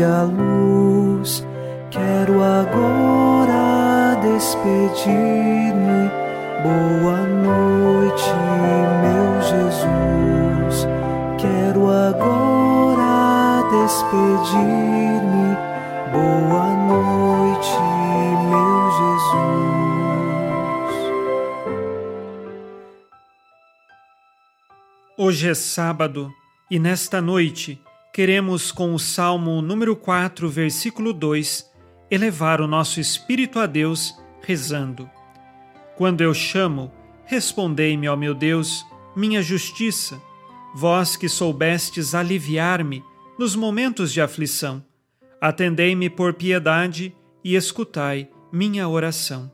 Desce a noite, foge a luz. Quero agora despedir-me. Boa noite, meu Jesus. Quero agora despedir-me. Boa noite, meu Jesus. Hoje é sábado e nesta noite, queremos, com o Salmo número 4, versículo 2, elevar o nosso espírito a Deus, rezando: Quando eu chamo, respondei-me, ó meu Deus, minha justiça, vós que soubestes aliviar-me nos momentos de aflição. Atendei-me por piedade e escutai minha oração.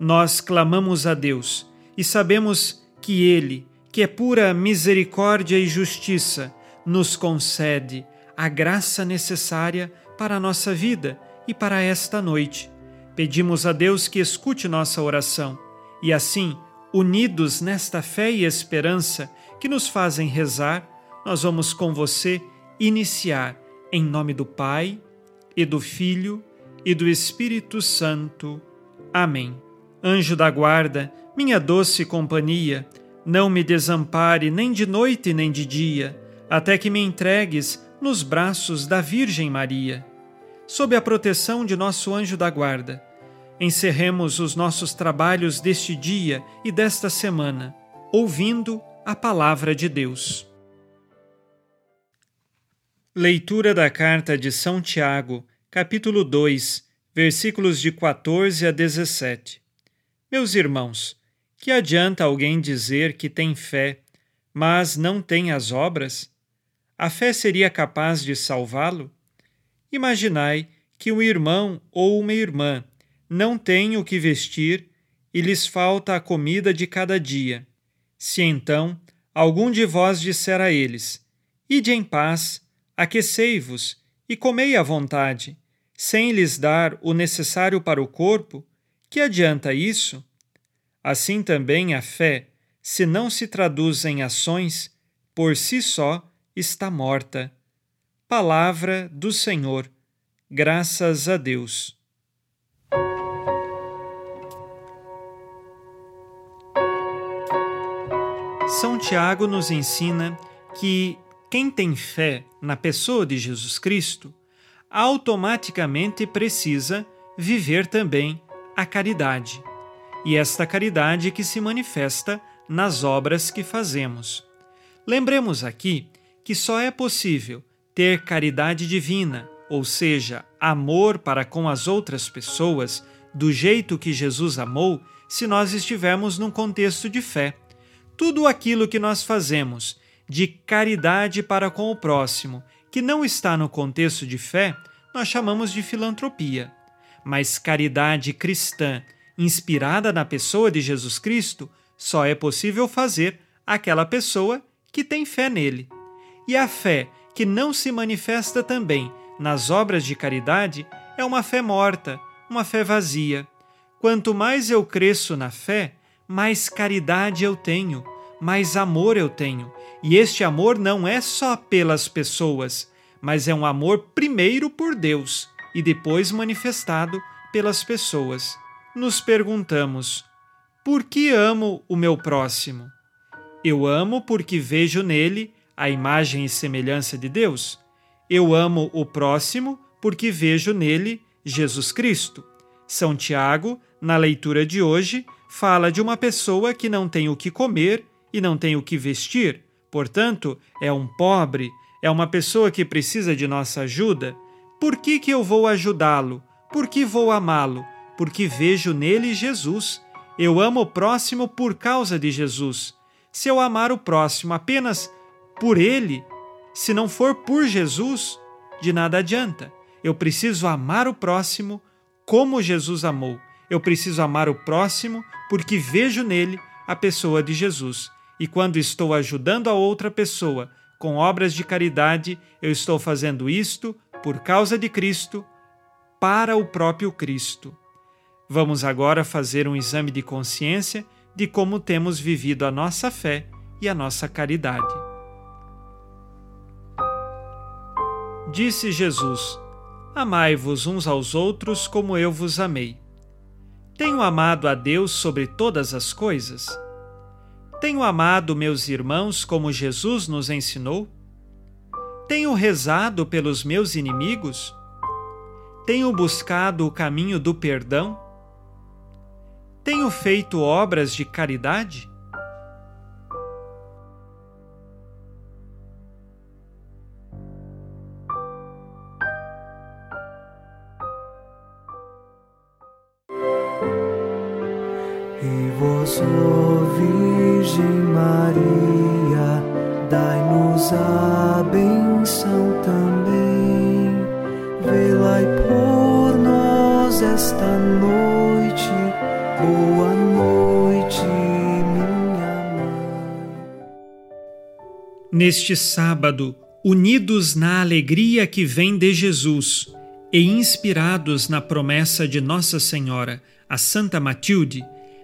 Nós clamamos a Deus e sabemos que Ele, que é pura misericórdia e justiça, nos concede a graça necessária para a nossa vida e para esta noite. Pedimos a Deus que escute nossa oração e assim, unidos nesta fé e esperança que nos fazem rezar, nós vamos com você iniciar em nome do Pai e do Filho e do Espírito Santo. Amém. Anjo da guarda, minha doce companhia, não me desampare nem de noite nem de dia, até que me entregues nos braços da Virgem Maria. Sob a proteção de nosso anjo da guarda, encerremos os nossos trabalhos deste dia e desta semana, ouvindo a palavra de Deus. Leitura da carta de São Tiago, capítulo 2, versículos de 14 a 17. Meus irmãos, que adianta alguém dizer que tem fé, mas não tem as obras? A fé seria capaz de salvá-lo? Imaginai que um irmão ou uma irmã não tem o que vestir e lhes falta a comida de cada dia. Se então algum de vós disser a eles: Ide em paz, aquecei-vos e comei à vontade, sem lhes dar o necessário para o corpo, que adianta isso? Assim também a fé, se não se traduz em ações, por si só está morta. Palavra do Senhor. Graças a Deus. São Tiago nos ensina que quem tem fé na pessoa de Jesus Cristo automaticamente precisa viver também a caridade e esta caridade que se manifesta nas obras que fazemos. Lembremos aqui que só é possível ter caridade divina, ou seja, amor para com as outras pessoas, do jeito que Jesus amou, se nós estivermos num contexto de fé. Tudo aquilo que nós fazemos de caridade para com o próximo, que não está no contexto de fé, nós chamamos de filantropia. Mas caridade cristã, inspirada na pessoa de Jesus Cristo, só é possível fazer aquela pessoa que tem fé nele. E a fé que não se manifesta também nas obras de caridade é uma fé morta, uma fé vazia. Quanto mais eu cresço na fé, mais caridade eu tenho, mais amor eu tenho. E este amor não é só pelas pessoas, mas é um amor primeiro por Deus e depois manifestado pelas pessoas nos perguntamos: por que amo o meu próximo? Eu amo porque vejo nele a imagem e semelhança de Deus. Eu amo o próximo porque vejo nele Jesus Cristo. São Tiago, na leitura de hoje, fala de uma pessoa que não tem o que comer e não tem o que vestir, portanto, é um pobre, é uma pessoa que precisa de nossa ajuda. Por que, que eu vou ajudá-lo? Por que vou amá-lo? porque vejo nele Jesus. Eu amo o próximo por causa de Jesus. Se eu amar o próximo apenas por ele, se não for por Jesus, de nada adianta. Eu preciso amar o próximo como Jesus amou. Eu preciso amar o próximo porque vejo nele a pessoa de Jesus. E quando estou ajudando a outra pessoa com obras de caridade, eu estou fazendo isto por causa de Cristo, para o próprio Cristo. Vamos agora fazer um exame de consciência de como temos vivido a nossa fé e a nossa caridade. Disse Jesus: Amai-vos uns aos outros como eu vos amei. Tenho amado a Deus sobre todas as coisas? Tenho amado meus irmãos como Jesus nos ensinou? Tenho rezado pelos meus inimigos? Tenho buscado o caminho do perdão? Tenho feito obras de caridade? E vós, ó Virgem Maria, dai-nos a benção também. Velai por nós esta noite. Boa noite, minha mãe. Neste sábado, unidos na alegria que vem de Jesus e inspirados na promessa de Nossa Senhora, a Santa Matilde,